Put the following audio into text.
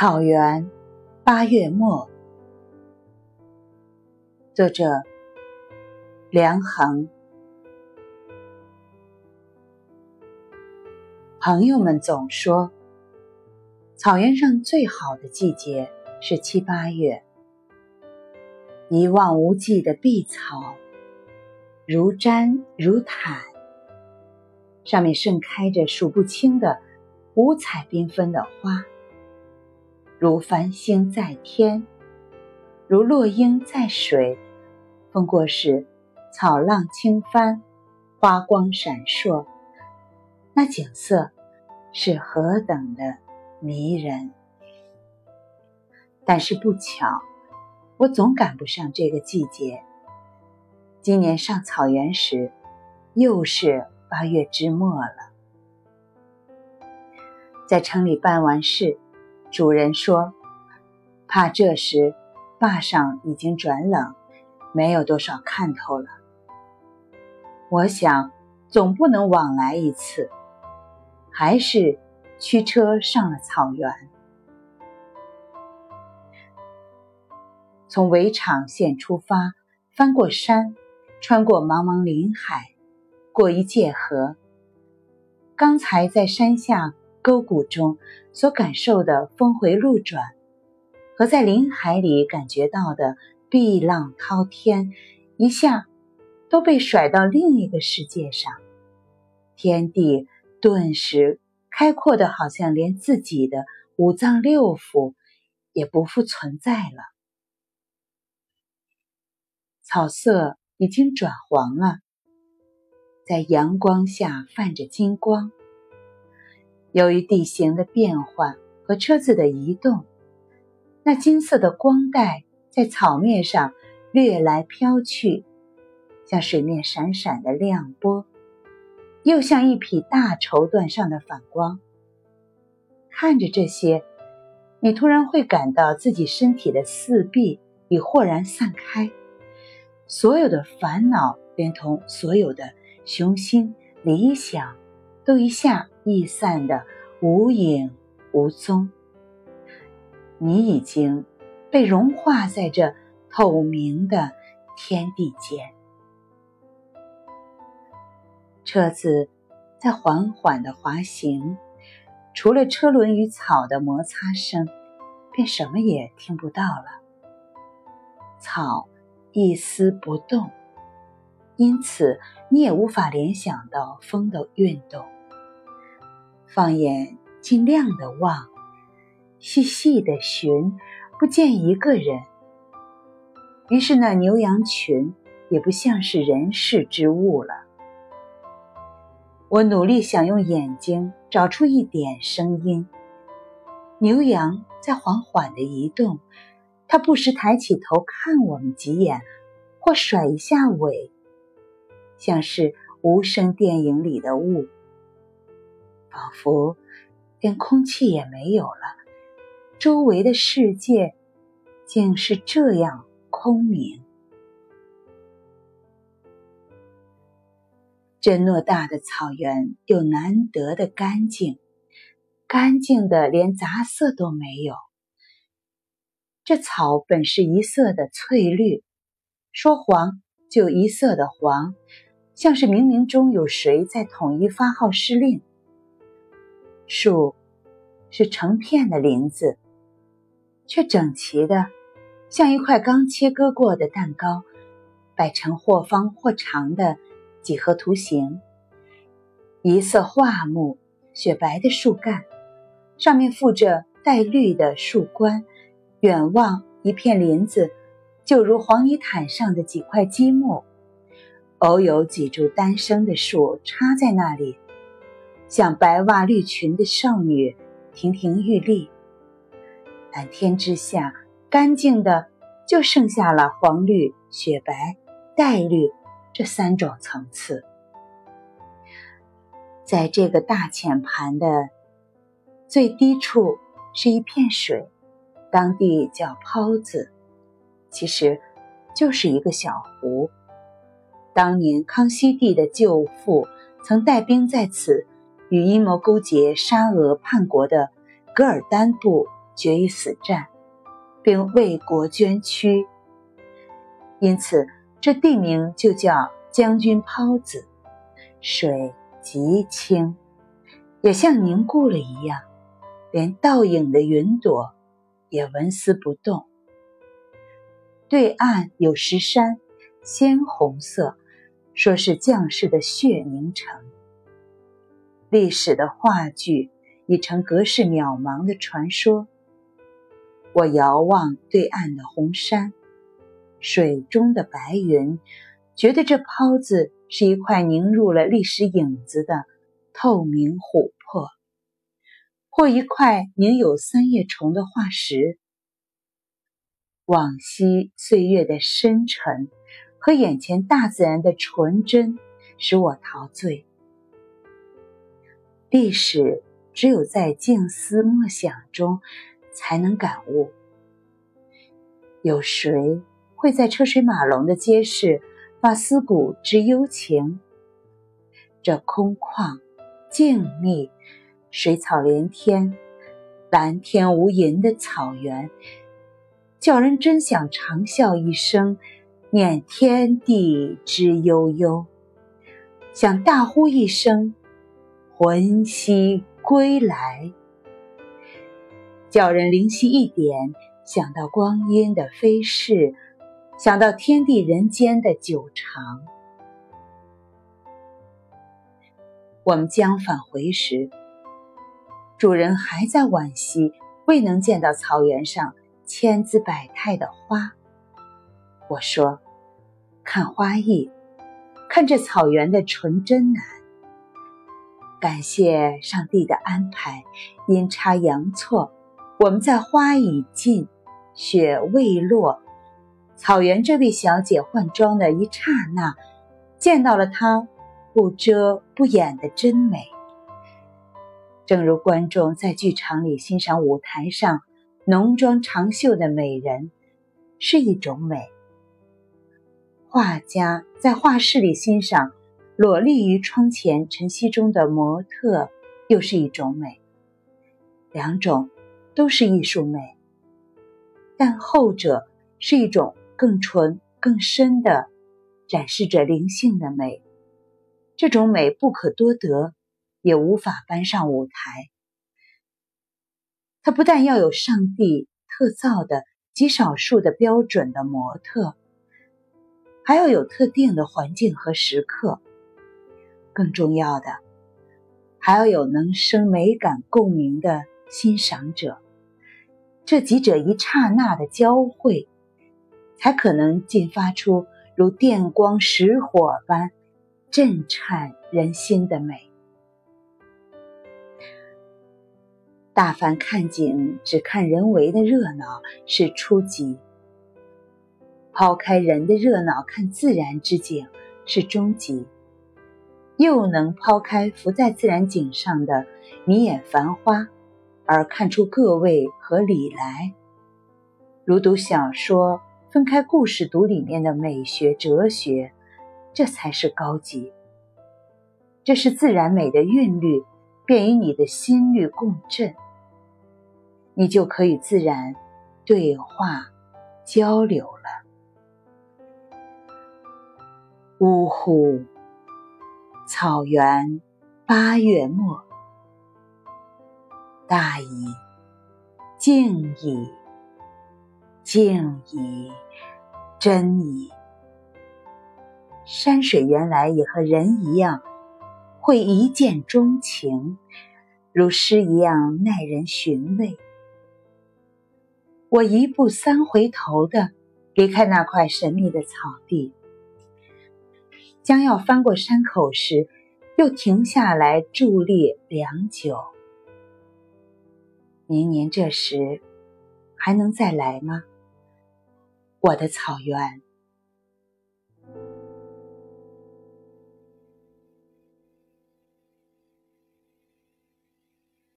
草原，八月末。作者：梁衡。朋友们总说，草原上最好的季节是七八月。一望无际的碧草，如毡如毯，上面盛开着数不清的五彩缤纷的花。如繁星在天，如落英在水。风过时，草浪轻翻，花光闪烁，那景色是何等的迷人！但是不巧，我总赶不上这个季节。今年上草原时，又是八月之末了。在城里办完事。主人说：“怕这时坝上已经转冷，没有多少看头了。我想总不能往来一次，还是驱车上了草原。从围场县出发，翻过山，穿过茫茫林海，过一界河。刚才在山下。”沟谷中所感受的峰回路转，和在林海里感觉到的碧浪滔天，一下都被甩到另一个世界上，天地顿时开阔的，好像连自己的五脏六腑也不复存在了。草色已经转黄了，在阳光下泛着金光。由于地形的变换和车子的移动，那金色的光带在草面上掠来飘去，像水面闪闪的亮波，又像一匹大绸缎上的反光。看着这些，你突然会感到自己身体的四壁已豁然散开，所有的烦恼，连同所有的雄心理想，都一下。易散的无影无踪，你已经被融化在这透明的天地间。车子在缓缓的滑行，除了车轮与草的摩擦声，便什么也听不到了。草一丝不动，因此你也无法联想到风的运动。放眼尽量的望，细细的寻，不见一个人。于是那牛羊群也不像是人世之物了。我努力想用眼睛找出一点声音。牛羊在缓缓的移动，它不时抬起头看我们几眼，或甩一下尾，像是无声电影里的雾。仿佛连空气也没有了，周围的世界竟是这样空明。这偌大的草原又难得的干净，干净的连杂色都没有。这草本是一色的翠绿，说黄就一色的黄，像是冥冥中有谁在统一发号施令。树是成片的林子，却整齐的像一块刚切割过的蛋糕，摆成或方或长的几何图形。一色桦木，雪白的树干，上面附着带绿的树冠。远望一片林子，就如黄泥毯上的几块积木。偶有几株单生的树插在那里。像白袜绿裙的少女，亭亭玉立。蓝天之下，干净的就剩下了黄绿、雪白、黛绿这三种层次。在这个大浅盘的最低处，是一片水，当地叫泡子，其实就是一个小湖。当年康熙帝的舅父曾带兵在此。与阴谋勾结沙俄叛国的噶尔丹部决一死战，并为国捐躯，因此这地名就叫将军抛子。水极清，也像凝固了一样，连倒影的云朵也纹丝不动。对岸有石山，鲜红色，说是将士的血凝成。历史的话剧已成隔世渺茫的传说。我遥望对岸的红山，水中的白云，觉得这泡子是一块凝入了历史影子的透明琥珀，或一块凝有三叶虫的化石。往昔岁月的深沉和眼前大自然的纯真，使我陶醉。历史只有在静思默想中才能感悟。有谁会在车水马龙的街市把思古之幽情？这空旷、静谧、水草连天、蓝天无垠的草原，叫人真想长啸一声，念天地之悠悠，想大呼一声。魂兮归来，叫人灵犀一点，想到光阴的飞逝，想到天地人间的久长。我们将返回时，主人还在惋惜未能见到草原上千姿百态的花。我说：“看花意，看这草原的纯真难。”感谢上帝的安排，阴差阳错，我们在花已尽，雪未落，草原这位小姐换装的一刹那，见到了她不遮不掩的真美。正如观众在剧场里欣赏舞台上浓妆长袖的美人是一种美，画家在画室里欣赏。裸立于窗前晨曦中的模特，又是一种美。两种都是艺术美，但后者是一种更纯、更深的，展示着灵性的美。这种美不可多得，也无法搬上舞台。它不但要有上帝特造的极少数的标准的模特，还要有特定的环境和时刻。更重要的，还要有能生美感共鸣的欣赏者，这几者一刹那的交汇，才可能进发出如电光石火般震颤人心的美。大凡看景只看人为的热闹是初级，抛开人的热闹看自然之景是中级。又能抛开浮在自然景上的迷眼繁花，而看出各位和理来，如读小说，分开故事读里面的美学哲学，这才是高级。这是自然美的韵律，便与你的心律共振，你就可以自然对话交流了。呜呼！草原，八月末，大矣，静矣，静矣，真矣。山水原来也和人一样，会一见钟情，如诗一样耐人寻味。我一步三回头的离开那块神秘的草地。将要翻过山口时，又停下来伫立良久。明年这时还能再来吗？我的草原。